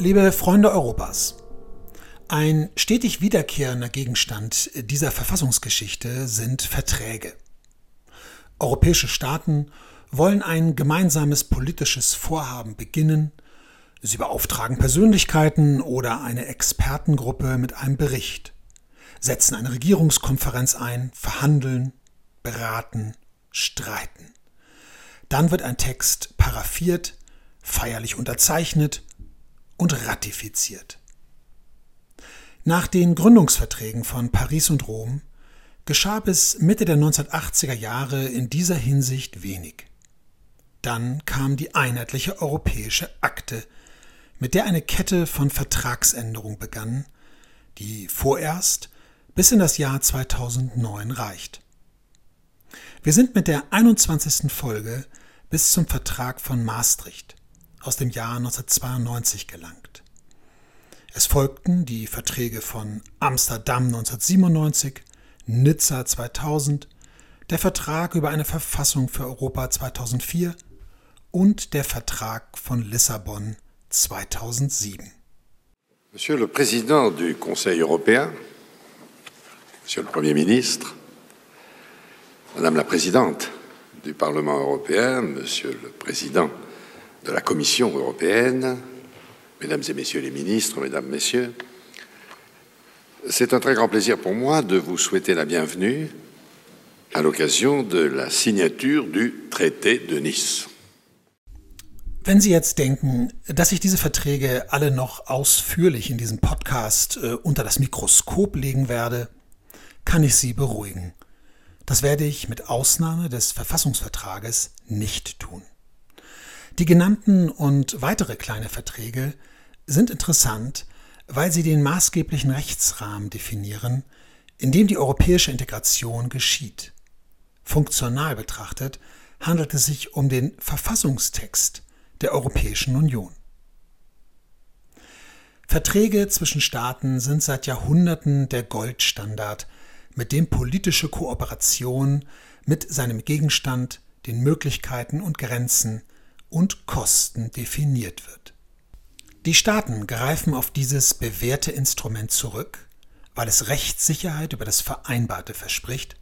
Liebe Freunde Europas, ein stetig wiederkehrender Gegenstand dieser Verfassungsgeschichte sind Verträge. Europäische Staaten wollen ein gemeinsames politisches Vorhaben beginnen, sie beauftragen Persönlichkeiten oder eine Expertengruppe mit einem Bericht, setzen eine Regierungskonferenz ein, verhandeln, beraten, streiten. Dann wird ein Text paraffiert, feierlich unterzeichnet und ratifiziert. Nach den Gründungsverträgen von Paris und Rom geschah bis Mitte der 1980er Jahre in dieser Hinsicht wenig. Dann kam die einheitliche europäische Akte, mit der eine Kette von Vertragsänderungen begann, die vorerst bis in das Jahr 2009 reicht. Wir sind mit der 21. Folge bis zum Vertrag von Maastricht aus dem Jahr 1992 gelangt. Es folgten die Verträge von Amsterdam 1997, Nizza 2000, der Vertrag über eine Verfassung für Europa 2004 und der Vertrag von Lissabon 2007. Monsieur le Président du Conseil européen, Monsieur le Premier ministre, Madame la Présidente du Parlement européen, Monsieur le Président de la Commission européenne, Mesdames et Messieurs les ministres, Mesdames, Messieurs, c'est un très grand plaisir pour moi de vous souhaiter la bienvenue à l'occasion de la signature du traité de Nice. Wenn Sie jetzt denken, dass ich diese Verträge alle noch ausführlich in diesem Podcast äh, unter das Mikroskop legen werde, kann ich Sie beruhigen. Das werde ich mit Ausnahme des Verfassungsvertrages nicht tun. Die genannten und weitere kleine Verträge sind interessant, weil sie den maßgeblichen Rechtsrahmen definieren, in dem die europäische Integration geschieht. Funktional betrachtet handelt es sich um den Verfassungstext der Europäischen Union. Verträge zwischen Staaten sind seit Jahrhunderten der Goldstandard, mit dem politische Kooperation mit seinem Gegenstand, den Möglichkeiten und Grenzen und Kosten definiert wird. Die Staaten greifen auf dieses bewährte Instrument zurück, weil es Rechtssicherheit über das Vereinbarte verspricht,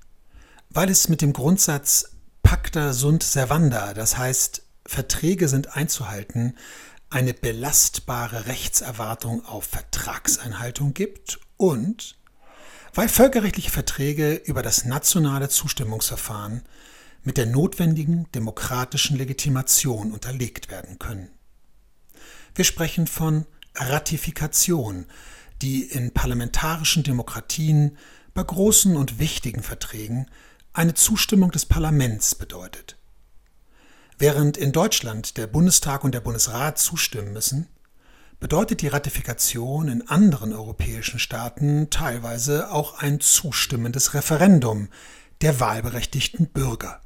weil es mit dem Grundsatz Pacta sunt servanda, das heißt Verträge sind einzuhalten, eine belastbare Rechtserwartung auf Vertragseinhaltung gibt und weil völkerrechtliche Verträge über das nationale Zustimmungsverfahren mit der notwendigen demokratischen Legitimation unterlegt werden können. Wir sprechen von Ratifikation, die in parlamentarischen Demokratien bei großen und wichtigen Verträgen eine Zustimmung des Parlaments bedeutet. Während in Deutschland der Bundestag und der Bundesrat zustimmen müssen, bedeutet die Ratifikation in anderen europäischen Staaten teilweise auch ein zustimmendes Referendum der wahlberechtigten Bürger.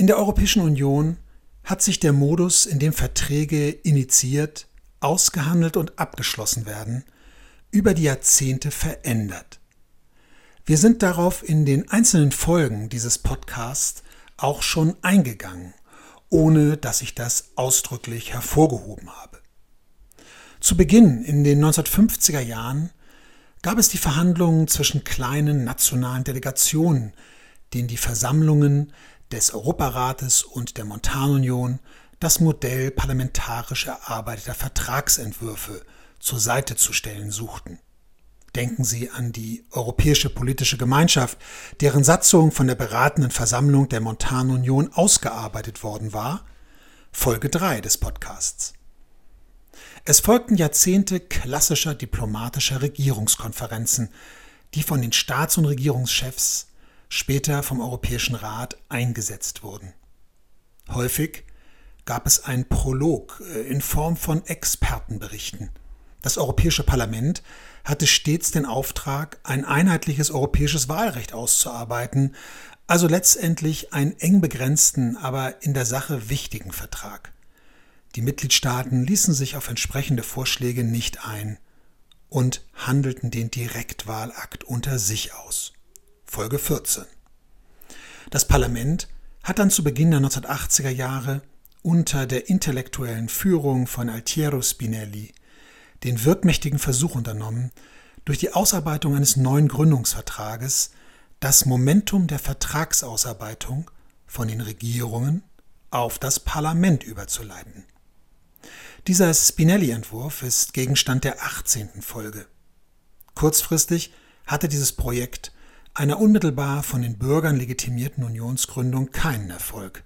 In der Europäischen Union hat sich der Modus, in dem Verträge initiiert, ausgehandelt und abgeschlossen werden, über die Jahrzehnte verändert. Wir sind darauf in den einzelnen Folgen dieses Podcasts auch schon eingegangen, ohne dass ich das ausdrücklich hervorgehoben habe. Zu Beginn in den 1950er Jahren gab es die Verhandlungen zwischen kleinen nationalen Delegationen, denen die Versammlungen des Europarates und der Montanunion das Modell parlamentarisch erarbeiteter Vertragsentwürfe zur Seite zu stellen suchten. Denken Sie an die Europäische Politische Gemeinschaft, deren Satzung von der beratenden Versammlung der Montanunion ausgearbeitet worden war. Folge 3 des Podcasts. Es folgten Jahrzehnte klassischer diplomatischer Regierungskonferenzen, die von den Staats- und Regierungschefs später vom Europäischen Rat eingesetzt wurden. Häufig gab es einen Prolog äh, in Form von Expertenberichten. Das Europäische Parlament hatte stets den Auftrag, ein einheitliches europäisches Wahlrecht auszuarbeiten, also letztendlich einen eng begrenzten, aber in der Sache wichtigen Vertrag. Die Mitgliedstaaten ließen sich auf entsprechende Vorschläge nicht ein und handelten den Direktwahlakt unter sich aus. Folge 14. Das Parlament hat dann zu Beginn der 1980er Jahre unter der intellektuellen Führung von Altiero Spinelli den wirkmächtigen Versuch unternommen, durch die Ausarbeitung eines neuen Gründungsvertrages das Momentum der Vertragsausarbeitung von den Regierungen auf das Parlament überzuleiten. Dieser Spinelli-Entwurf ist Gegenstand der 18. Folge. Kurzfristig hatte dieses Projekt einer unmittelbar von den Bürgern legitimierten Unionsgründung keinen Erfolg.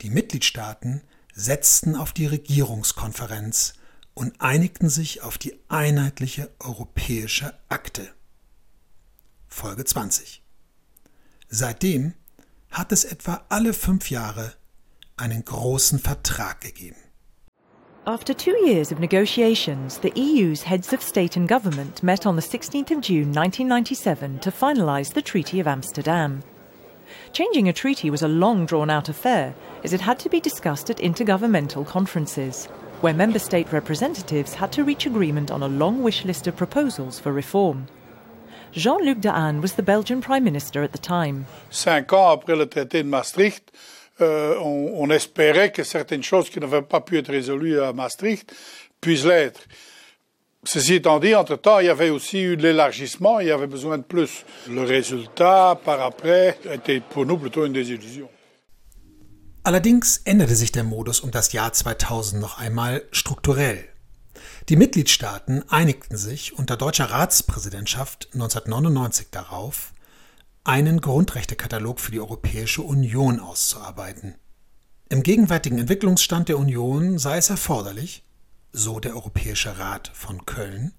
Die Mitgliedstaaten setzten auf die Regierungskonferenz und einigten sich auf die einheitliche europäische Akte. Folge 20. Seitdem hat es etwa alle fünf Jahre einen großen Vertrag gegeben. After two years of negotiations, the EU's heads of state and government met on the 16th of June 1997 to finalise the Treaty of Amsterdam. Changing a treaty was a long drawn out affair, as it had to be discussed at intergovernmental conferences, where member state representatives had to reach agreement on a long wish list of proposals for reform. Jean Luc Dehaene was the Belgian Prime Minister at the time. Cinq ans après le traité de Maastricht, euh, on, on, espérait que certaines choses qui n'avaient pas pu être résolues à Maastricht puissent l'être. Ceci étant dit, entre-temps, il y avait aussi eu l'élargissement, il y avait besoin de plus. Le résultat, par après, était pour nous plutôt une désillusion. Allerdings änderte sich der Modus um das Jahr 2000 noch einmal strukturell. Die Mitgliedstaaten einigten sich unter deutscher Ratspräsidentschaft 1999 darauf, einen Grundrechtekatalog für die Europäische Union auszuarbeiten. Im gegenwärtigen Entwicklungsstand der Union sei es erforderlich, so der Europäische Rat von Köln,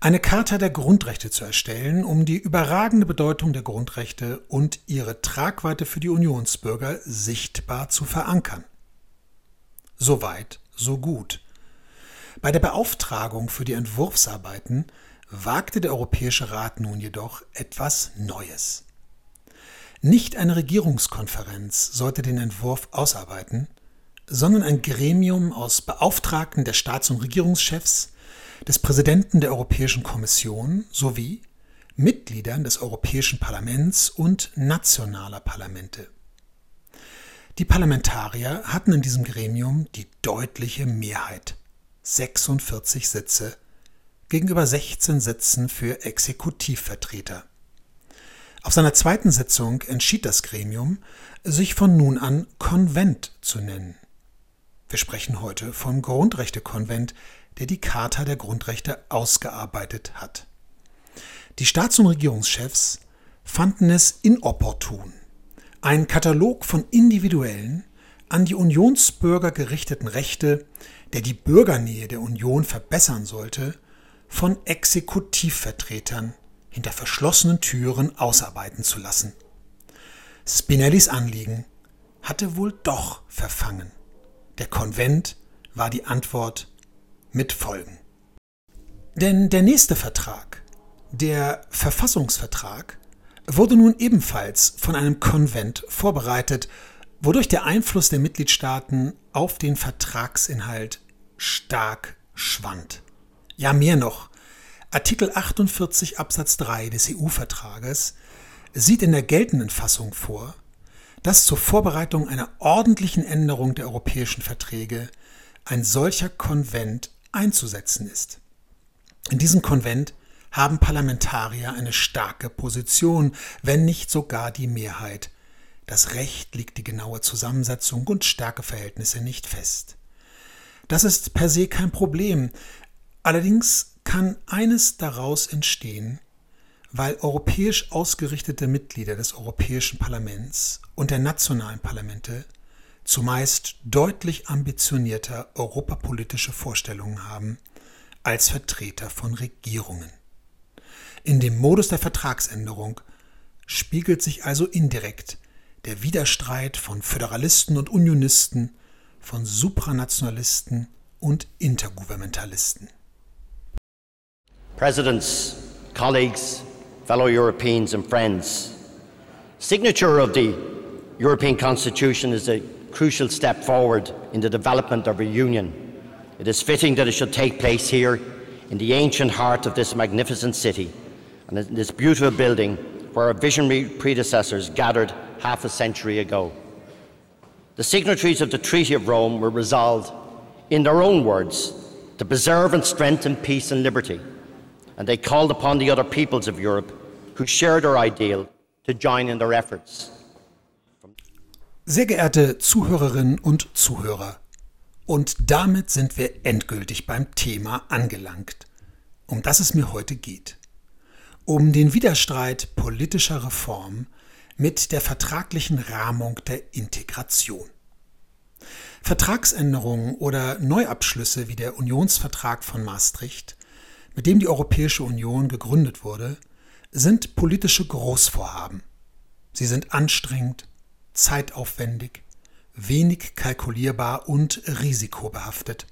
eine Charta der Grundrechte zu erstellen, um die überragende Bedeutung der Grundrechte und ihre Tragweite für die Unionsbürger sichtbar zu verankern. Soweit, so gut. Bei der Beauftragung für die Entwurfsarbeiten wagte der Europäische Rat nun jedoch etwas Neues. Nicht eine Regierungskonferenz sollte den Entwurf ausarbeiten, sondern ein Gremium aus Beauftragten der Staats- und Regierungschefs, des Präsidenten der Europäischen Kommission sowie Mitgliedern des Europäischen Parlaments und nationaler Parlamente. Die Parlamentarier hatten in diesem Gremium die deutliche Mehrheit, 46 Sitze gegenüber 16 Sitzen für Exekutivvertreter. Auf seiner zweiten Sitzung entschied das Gremium, sich von nun an Konvent zu nennen. Wir sprechen heute vom Grundrechtekonvent, der die Charta der Grundrechte ausgearbeitet hat. Die Staats- und Regierungschefs fanden es inopportun, einen Katalog von individuellen, an die Unionsbürger gerichteten Rechte, der die Bürgernähe der Union verbessern sollte, von Exekutivvertretern hinter verschlossenen Türen ausarbeiten zu lassen. Spinellis Anliegen hatte wohl doch verfangen. Der Konvent war die Antwort mit Folgen. Denn der nächste Vertrag, der Verfassungsvertrag, wurde nun ebenfalls von einem Konvent vorbereitet, wodurch der Einfluss der Mitgliedstaaten auf den Vertragsinhalt stark schwand. Ja, mehr noch. Artikel 48 Absatz 3 des EU-Vertrages sieht in der geltenden Fassung vor, dass zur Vorbereitung einer ordentlichen Änderung der europäischen Verträge ein solcher Konvent einzusetzen ist. In diesem Konvent haben Parlamentarier eine starke Position, wenn nicht sogar die Mehrheit. Das Recht liegt die genaue Zusammensetzung und Stärkeverhältnisse nicht fest. Das ist per se kein Problem. Allerdings kann eines daraus entstehen, weil europäisch ausgerichtete Mitglieder des Europäischen Parlaments und der nationalen Parlamente zumeist deutlich ambitionierter europapolitische Vorstellungen haben als Vertreter von Regierungen. In dem Modus der Vertragsänderung spiegelt sich also indirekt der Widerstreit von Föderalisten und Unionisten, von Supranationalisten und Intergouvernementalisten. Presidents, colleagues, fellow Europeans and friends, signature of the European Constitution is a crucial step forward in the development of a union. It is fitting that it should take place here in the ancient heart of this magnificent city and in this beautiful building where our visionary predecessors gathered half a century ago. The signatories of the Treaty of Rome were resolved, in their own words, to preserve and strengthen peace and liberty, and they called upon the other peoples of Europe who shared our ideal to join in their efforts. Sehr geehrte Zuhörerinnen und Zuhörer, und damit sind wir endgültig beim Thema angelangt, um das es mir heute geht. Um den Widerstreit politischer Reform mit der vertraglichen Rahmung der Integration. Vertragsänderungen oder Neuabschlüsse wie der Unionsvertrag von Maastricht, mit dem die Europäische Union gegründet wurde, sind politische Großvorhaben. Sie sind anstrengend, zeitaufwendig, wenig kalkulierbar und risikobehaftet.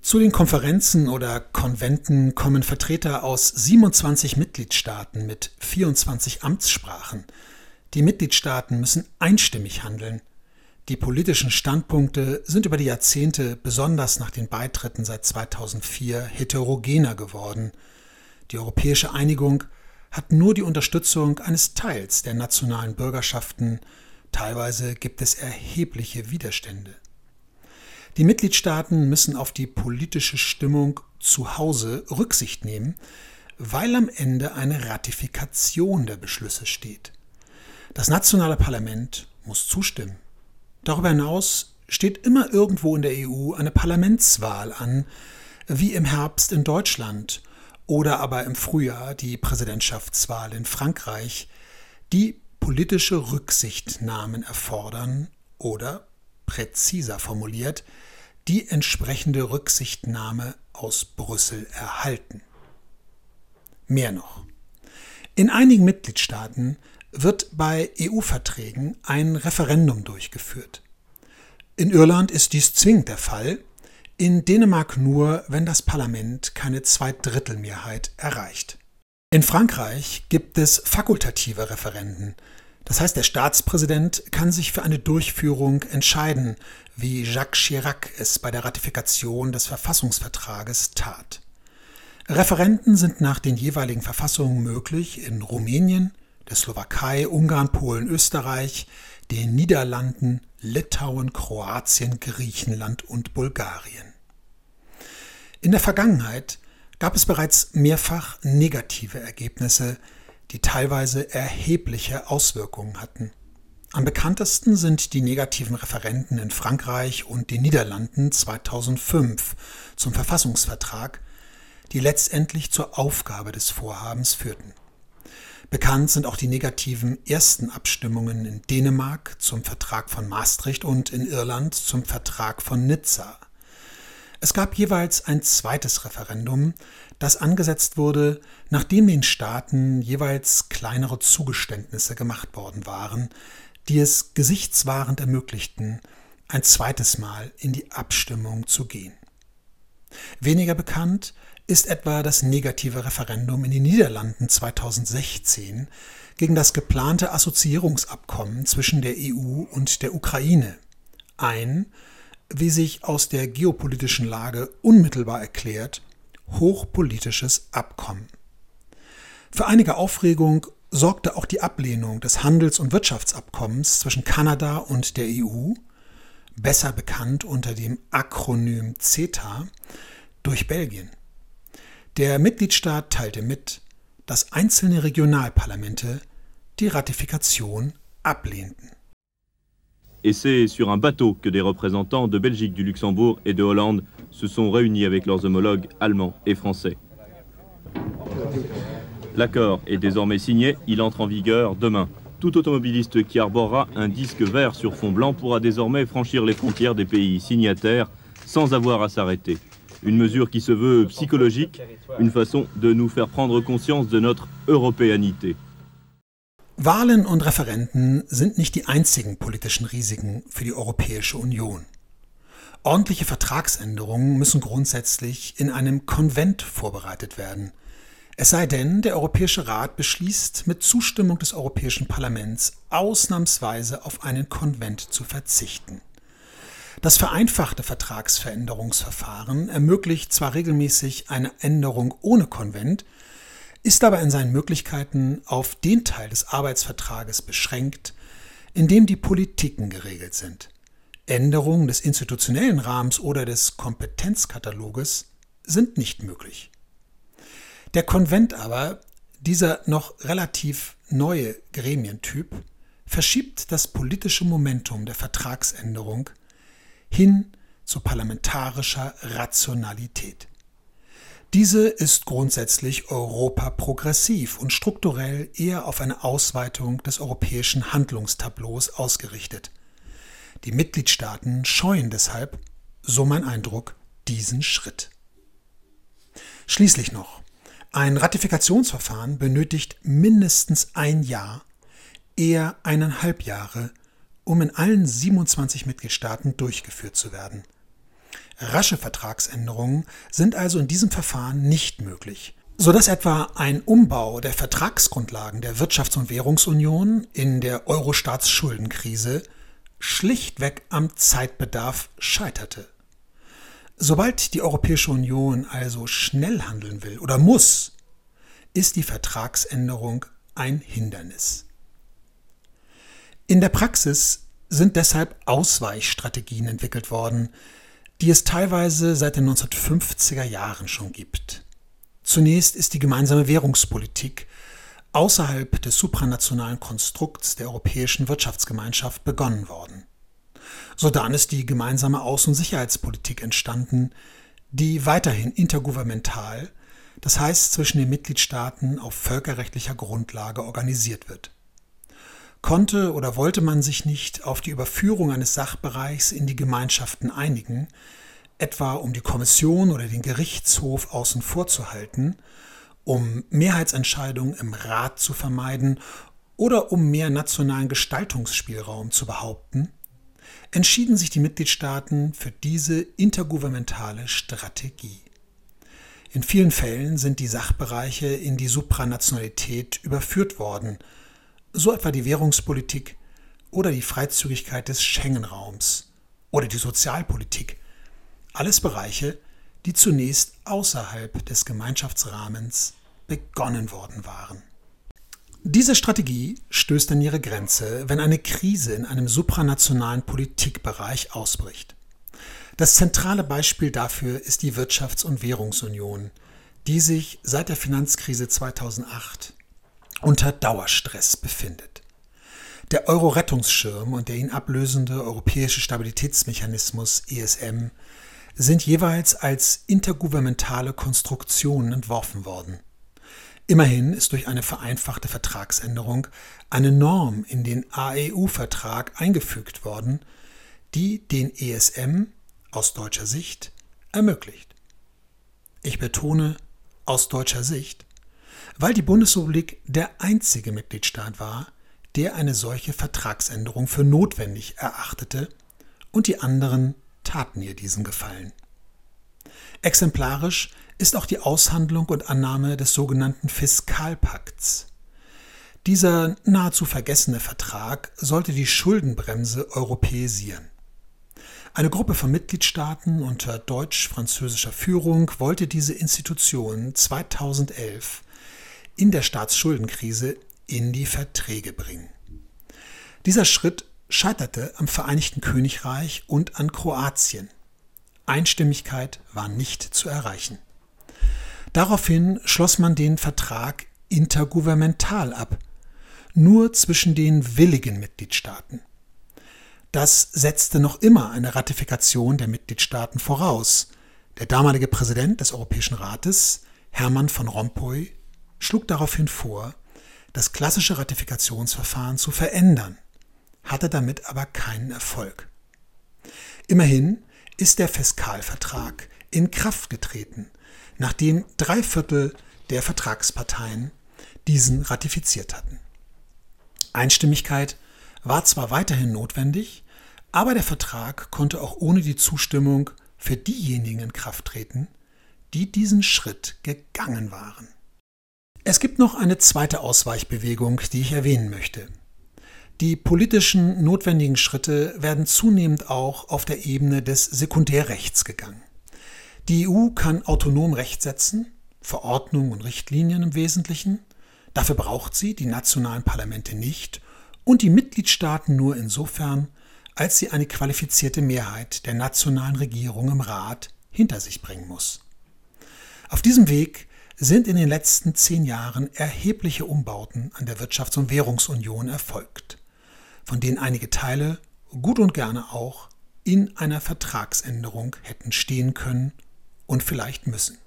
Zu den Konferenzen oder Konventen kommen Vertreter aus 27 Mitgliedstaaten mit 24 Amtssprachen. Die Mitgliedstaaten müssen einstimmig handeln. Die politischen Standpunkte sind über die Jahrzehnte, besonders nach den Beitritten seit 2004, heterogener geworden. Die europäische Einigung hat nur die Unterstützung eines Teils der nationalen Bürgerschaften Teilweise gibt es erhebliche Widerstände. Die Mitgliedstaaten müssen auf die politische Stimmung zu Hause Rücksicht nehmen, weil am Ende eine Ratifikation der Beschlüsse steht. Das nationale Parlament muss zustimmen. Darüber hinaus steht immer irgendwo in der EU eine Parlamentswahl an, wie im Herbst in Deutschland oder aber im Frühjahr die Präsidentschaftswahl in Frankreich, die politische Rücksichtnahmen erfordern oder, präziser formuliert, die entsprechende Rücksichtnahme aus Brüssel erhalten. Mehr noch. In einigen Mitgliedstaaten wird bei EU-Verträgen ein Referendum durchgeführt. In Irland ist dies zwingend der Fall, in Dänemark nur, wenn das Parlament keine Zweidrittelmehrheit erreicht. In Frankreich gibt es fakultative Referenden. Das heißt, der Staatspräsident kann sich für eine Durchführung entscheiden, wie Jacques Chirac es bei der Ratifikation des Verfassungsvertrages tat. Referenden sind nach den jeweiligen Verfassungen möglich in Rumänien, der Slowakei, Ungarn, Polen, Österreich, den Niederlanden, Litauen, Kroatien, Griechenland und Bulgarien. In der Vergangenheit gab es bereits mehrfach negative Ergebnisse, die teilweise erhebliche Auswirkungen hatten. Am bekanntesten sind die negativen Referenten in Frankreich und den Niederlanden 2005 zum Verfassungsvertrag, die letztendlich zur Aufgabe des Vorhabens führten. Bekannt sind auch die negativen ersten Abstimmungen in Dänemark zum Vertrag von Maastricht und in Irland zum Vertrag von Nizza. Es gab jeweils ein zweites Referendum, das angesetzt wurde, nachdem den Staaten jeweils kleinere Zugeständnisse gemacht worden waren, die es gesichtswahrend ermöglichten, ein zweites Mal in die Abstimmung zu gehen. Weniger bekannt ist etwa das negative Referendum in den Niederlanden 2016 gegen das geplante Assoziierungsabkommen zwischen der EU und der Ukraine. Ein wie sich aus der geopolitischen Lage unmittelbar erklärt, hochpolitisches Abkommen. Für einige Aufregung sorgte auch die Ablehnung des Handels- und Wirtschaftsabkommens zwischen Kanada und der EU, besser bekannt unter dem Akronym CETA, durch Belgien. Der Mitgliedstaat teilte mit, dass einzelne Regionalparlamente die Ratifikation ablehnten. Et c'est sur un bateau que des représentants de Belgique, du Luxembourg et de Hollande se sont réunis avec leurs homologues allemands et français. L'accord est désormais signé, il entre en vigueur demain. Tout automobiliste qui arborera un disque vert sur fond blanc pourra désormais franchir les frontières des pays signataires sans avoir à s'arrêter. Une mesure qui se veut psychologique, une façon de nous faire prendre conscience de notre européanité. Wahlen und Referenden sind nicht die einzigen politischen Risiken für die Europäische Union. Ordentliche Vertragsänderungen müssen grundsätzlich in einem Konvent vorbereitet werden. Es sei denn, der Europäische Rat beschließt mit Zustimmung des Europäischen Parlaments ausnahmsweise auf einen Konvent zu verzichten. Das vereinfachte Vertragsveränderungsverfahren ermöglicht zwar regelmäßig eine Änderung ohne Konvent, ist aber in seinen Möglichkeiten auf den Teil des Arbeitsvertrages beschränkt, in dem die Politiken geregelt sind. Änderungen des institutionellen Rahmens oder des Kompetenzkataloges sind nicht möglich. Der Konvent aber, dieser noch relativ neue Gremientyp, verschiebt das politische Momentum der Vertragsänderung hin zu parlamentarischer Rationalität. Diese ist grundsätzlich Europa-progressiv und strukturell eher auf eine Ausweitung des europäischen Handlungstableaus ausgerichtet. Die Mitgliedstaaten scheuen deshalb, so mein Eindruck, diesen Schritt. Schließlich noch. Ein Ratifikationsverfahren benötigt mindestens ein Jahr, eher eineinhalb Jahre, um in allen 27 Mitgliedstaaten durchgeführt zu werden. Rasche Vertragsänderungen sind also in diesem Verfahren nicht möglich, sodass etwa ein Umbau der Vertragsgrundlagen der Wirtschafts- und Währungsunion in der Euro-Staatsschuldenkrise schlichtweg am Zeitbedarf scheiterte. Sobald die Europäische Union also schnell handeln will oder muss, ist die Vertragsänderung ein Hindernis. In der Praxis sind deshalb Ausweichstrategien entwickelt worden, die es teilweise seit den 1950er Jahren schon gibt. Zunächst ist die gemeinsame Währungspolitik außerhalb des supranationalen Konstrukts der Europäischen Wirtschaftsgemeinschaft begonnen worden. Sodann ist die gemeinsame Außen- und Sicherheitspolitik entstanden, die weiterhin intergouvernemental, das heißt zwischen den Mitgliedstaaten auf völkerrechtlicher Grundlage organisiert wird. Konnte oder wollte man sich nicht auf die Überführung eines Sachbereichs in die Gemeinschaften einigen, etwa um die Kommission oder den Gerichtshof außen vor zu halten, um Mehrheitsentscheidungen im Rat zu vermeiden oder um mehr nationalen Gestaltungsspielraum zu behaupten, entschieden sich die Mitgliedstaaten für diese intergouvernementale Strategie. In vielen Fällen sind die Sachbereiche in die Supranationalität überführt worden, so etwa die Währungspolitik oder die Freizügigkeit des Schengen-Raums oder die Sozialpolitik. Alles Bereiche, die zunächst außerhalb des Gemeinschaftsrahmens begonnen worden waren. Diese Strategie stößt an ihre Grenze, wenn eine Krise in einem supranationalen Politikbereich ausbricht. Das zentrale Beispiel dafür ist die Wirtschafts- und Währungsunion, die sich seit der Finanzkrise 2008 unter Dauerstress befindet. Der Euro-Rettungsschirm und der ihn ablösende Europäische Stabilitätsmechanismus ESM sind jeweils als intergouvernementale Konstruktionen entworfen worden. Immerhin ist durch eine vereinfachte Vertragsänderung eine Norm in den AEU-Vertrag eingefügt worden, die den ESM aus deutscher Sicht ermöglicht. Ich betone aus deutscher Sicht, weil die Bundesrepublik der einzige Mitgliedstaat war, der eine solche Vertragsänderung für notwendig erachtete, und die anderen taten ihr diesen Gefallen. Exemplarisch ist auch die Aushandlung und Annahme des sogenannten Fiskalpakts. Dieser nahezu vergessene Vertrag sollte die Schuldenbremse europäisieren. Eine Gruppe von Mitgliedstaaten unter deutsch-französischer Führung wollte diese Institution 2011 in der Staatsschuldenkrise in die Verträge bringen. Dieser Schritt scheiterte am Vereinigten Königreich und an Kroatien. Einstimmigkeit war nicht zu erreichen. Daraufhin schloss man den Vertrag intergouvernemental ab, nur zwischen den willigen Mitgliedstaaten. Das setzte noch immer eine Ratifikation der Mitgliedstaaten voraus. Der damalige Präsident des Europäischen Rates, Hermann von Rompuy, schlug daraufhin vor, das klassische Ratifikationsverfahren zu verändern, hatte damit aber keinen Erfolg. Immerhin ist der Fiskalvertrag in Kraft getreten, nachdem drei Viertel der Vertragsparteien diesen ratifiziert hatten. Einstimmigkeit war zwar weiterhin notwendig, aber der Vertrag konnte auch ohne die Zustimmung für diejenigen in Kraft treten, die diesen Schritt gegangen waren. Es gibt noch eine zweite Ausweichbewegung, die ich erwähnen möchte. Die politischen notwendigen Schritte werden zunehmend auch auf der Ebene des Sekundärrechts gegangen. Die EU kann autonom Recht setzen, Verordnungen und Richtlinien im Wesentlichen. Dafür braucht sie die nationalen Parlamente nicht und die Mitgliedstaaten nur insofern, als sie eine qualifizierte Mehrheit der nationalen Regierung im Rat hinter sich bringen muss. Auf diesem Weg sind in den letzten zehn Jahren erhebliche Umbauten an der Wirtschafts- und Währungsunion erfolgt, von denen einige Teile gut und gerne auch in einer Vertragsänderung hätten stehen können und vielleicht müssen.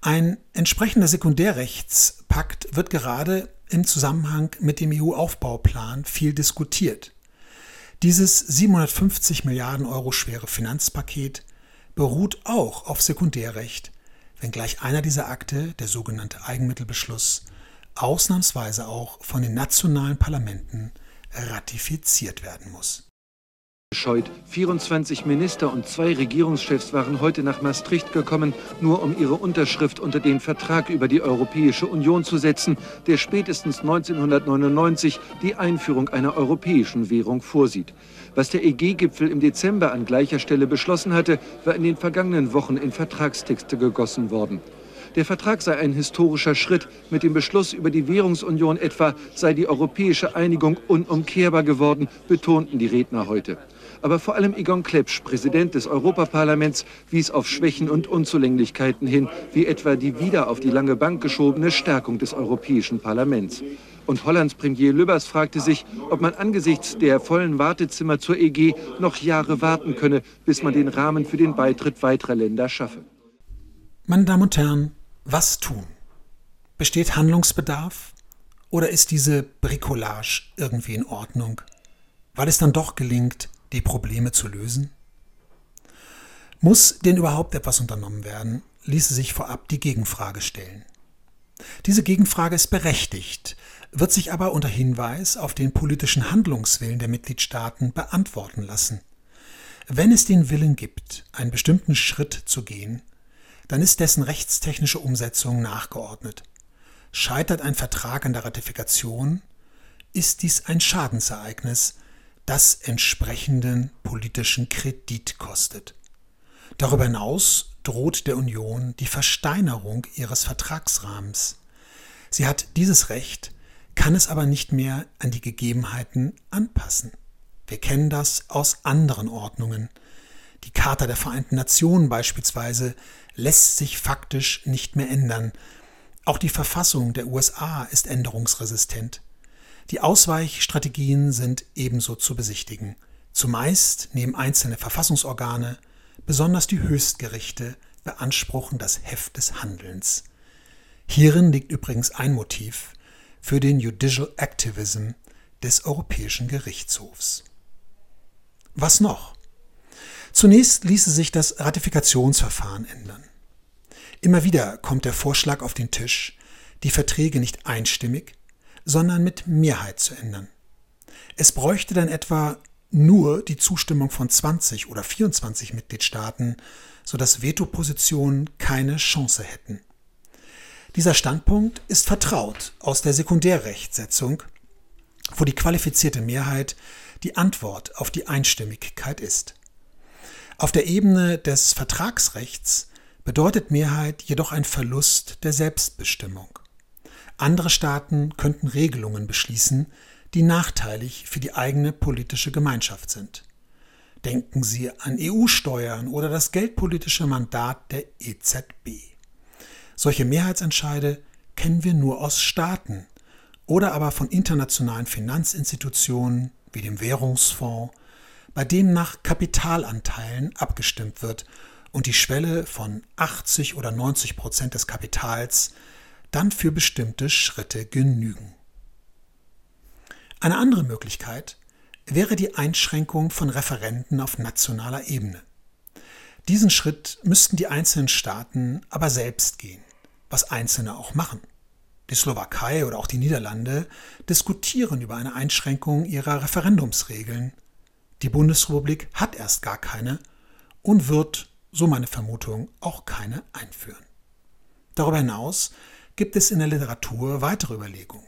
Ein entsprechender Sekundärrechtspakt wird gerade im Zusammenhang mit dem EU-Aufbauplan viel diskutiert. Dieses 750 Milliarden Euro schwere Finanzpaket beruht auch auf Sekundärrecht, wenngleich einer dieser Akte, der sogenannte Eigenmittelbeschluss, ausnahmsweise auch von den nationalen Parlamenten ratifiziert werden muss. Scheut. 24 Minister und zwei Regierungschefs waren heute nach Maastricht gekommen, nur um ihre Unterschrift unter den Vertrag über die Europäische Union zu setzen, der spätestens 1999 die Einführung einer europäischen Währung vorsieht. Was der EG-Gipfel im Dezember an gleicher Stelle beschlossen hatte, war in den vergangenen Wochen in Vertragstexte gegossen worden. Der Vertrag sei ein historischer Schritt. Mit dem Beschluss über die Währungsunion etwa sei die europäische Einigung unumkehrbar geworden, betonten die Redner heute. Aber vor allem Egon Klepsch, Präsident des Europaparlaments, wies auf Schwächen und Unzulänglichkeiten hin, wie etwa die wieder auf die lange Bank geschobene Stärkung des Europäischen Parlaments. Und Hollands Premier Lübbers fragte sich, ob man angesichts der vollen Wartezimmer zur EG noch Jahre warten könne, bis man den Rahmen für den Beitritt weiterer Länder schaffe. Meine Damen und Herren, was tun? Besteht Handlungsbedarf? Oder ist diese Bricolage irgendwie in Ordnung? Weil es dann doch gelingt, die Probleme zu lösen? Muss denn überhaupt etwas unternommen werden, ließe sich vorab die Gegenfrage stellen. Diese Gegenfrage ist berechtigt, wird sich aber unter Hinweis auf den politischen Handlungswillen der Mitgliedstaaten beantworten lassen. Wenn es den Willen gibt, einen bestimmten Schritt zu gehen, dann ist dessen rechtstechnische Umsetzung nachgeordnet. Scheitert ein Vertrag an der Ratifikation, ist dies ein Schadensereignis, das entsprechenden politischen Kredit kostet. Darüber hinaus droht der Union die Versteinerung ihres Vertragsrahmens. Sie hat dieses Recht, kann es aber nicht mehr an die Gegebenheiten anpassen. Wir kennen das aus anderen Ordnungen. Die Charta der Vereinten Nationen beispielsweise lässt sich faktisch nicht mehr ändern. Auch die Verfassung der USA ist änderungsresistent. Die Ausweichstrategien sind ebenso zu besichtigen. Zumeist nehmen einzelne Verfassungsorgane, besonders die Höchstgerichte, beanspruchen das Heft des Handelns. Hierin liegt übrigens ein Motiv für den Judicial Activism des Europäischen Gerichtshofs. Was noch? Zunächst ließe sich das Ratifikationsverfahren ändern. Immer wieder kommt der Vorschlag auf den Tisch, die Verträge nicht einstimmig, sondern mit Mehrheit zu ändern. Es bräuchte dann etwa nur die Zustimmung von 20 oder 24 Mitgliedstaaten, sodass Vetopositionen keine Chance hätten. Dieser Standpunkt ist vertraut aus der Sekundärrechtsetzung, wo die qualifizierte Mehrheit die Antwort auf die Einstimmigkeit ist. Auf der Ebene des Vertragsrechts bedeutet Mehrheit jedoch ein Verlust der Selbstbestimmung. Andere Staaten könnten Regelungen beschließen, die nachteilig für die eigene politische Gemeinschaft sind. Denken Sie an EU-Steuern oder das geldpolitische Mandat der EZB. Solche Mehrheitsentscheide kennen wir nur aus Staaten oder aber von internationalen Finanzinstitutionen wie dem Währungsfonds, bei dem nach Kapitalanteilen abgestimmt wird und die Schwelle von 80 oder 90 Prozent des Kapitals dann für bestimmte Schritte genügen. Eine andere Möglichkeit wäre die Einschränkung von Referenten auf nationaler Ebene. Diesen Schritt müssten die einzelnen Staaten aber selbst gehen, was Einzelne auch machen. Die Slowakei oder auch die Niederlande diskutieren über eine Einschränkung ihrer Referendumsregeln. Die Bundesrepublik hat erst gar keine und wird, so meine Vermutung, auch keine einführen. Darüber hinaus gibt es in der Literatur weitere Überlegungen.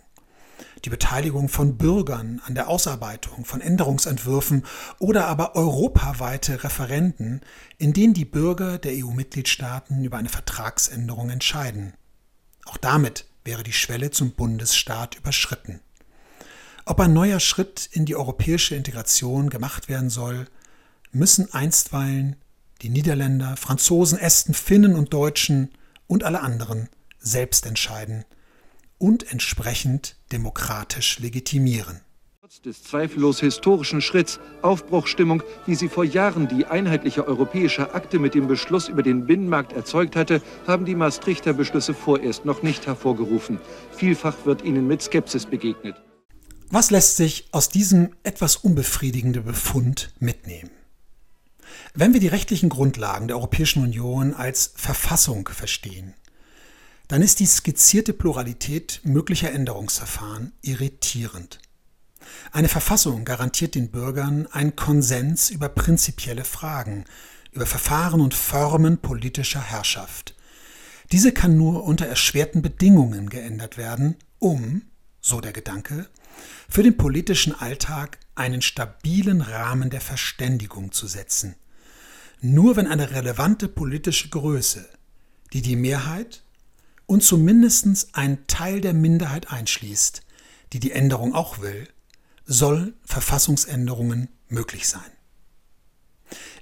Die Beteiligung von Bürgern an der Ausarbeitung von Änderungsentwürfen oder aber europaweite Referenden, in denen die Bürger der EU-Mitgliedstaaten über eine Vertragsänderung entscheiden. Auch damit wäre die Schwelle zum Bundesstaat überschritten. Ob ein neuer Schritt in die europäische Integration gemacht werden soll, müssen einstweilen die Niederländer, Franzosen, Esten, Finnen und Deutschen und alle anderen selbst entscheiden und entsprechend demokratisch legitimieren. Trotz des zweifellos historischen Schritts, Aufbruchstimmung, wie sie vor Jahren die einheitliche europäische Akte mit dem Beschluss über den Binnenmarkt erzeugt hatte, haben die Maastrichter Beschlüsse vorerst noch nicht hervorgerufen. Vielfach wird ihnen mit Skepsis begegnet. Was lässt sich aus diesem etwas unbefriedigenden Befund mitnehmen? Wenn wir die rechtlichen Grundlagen der Europäischen Union als Verfassung verstehen, dann ist die skizzierte Pluralität möglicher Änderungsverfahren irritierend. Eine Verfassung garantiert den Bürgern einen Konsens über prinzipielle Fragen, über Verfahren und Formen politischer Herrschaft. Diese kann nur unter erschwerten Bedingungen geändert werden, um, so der Gedanke, für den politischen Alltag einen stabilen Rahmen der Verständigung zu setzen. Nur wenn eine relevante politische Größe, die die Mehrheit und zumindest ein Teil der Minderheit einschließt, die die Änderung auch will, soll Verfassungsänderungen möglich sein.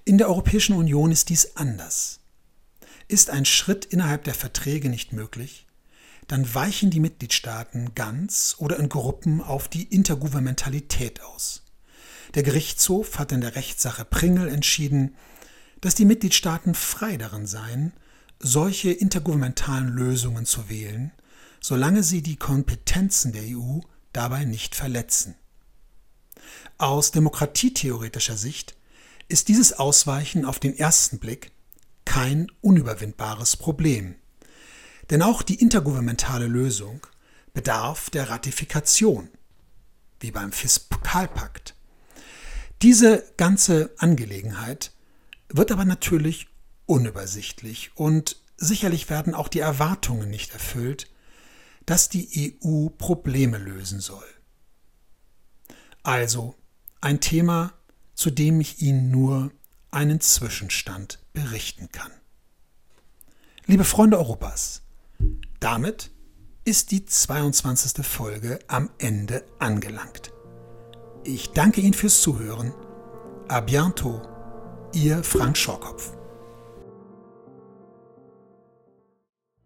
In der Europäischen Union ist dies anders. Ist ein Schritt innerhalb der Verträge nicht möglich, dann weichen die Mitgliedstaaten ganz oder in Gruppen auf die Intergouvernementalität aus. Der Gerichtshof hat in der Rechtssache Pringel entschieden, dass die Mitgliedstaaten frei darin seien, solche intergouvernementalen Lösungen zu wählen, solange sie die Kompetenzen der EU dabei nicht verletzen. Aus demokratietheoretischer Sicht ist dieses Ausweichen auf den ersten Blick kein unüberwindbares Problem. Denn auch die intergouvernementale Lösung bedarf der Ratifikation, wie beim Fiskalpakt. Diese ganze Angelegenheit wird aber natürlich unübersichtlich und sicherlich werden auch die Erwartungen nicht erfüllt, dass die EU Probleme lösen soll. Also ein Thema, zu dem ich Ihnen nur einen Zwischenstand berichten kann. Liebe Freunde Europas, damit ist die 22. Folge am Ende angelangt. Ich danke Ihnen fürs Zuhören. A bientôt, Ihr Frank Schorkopf.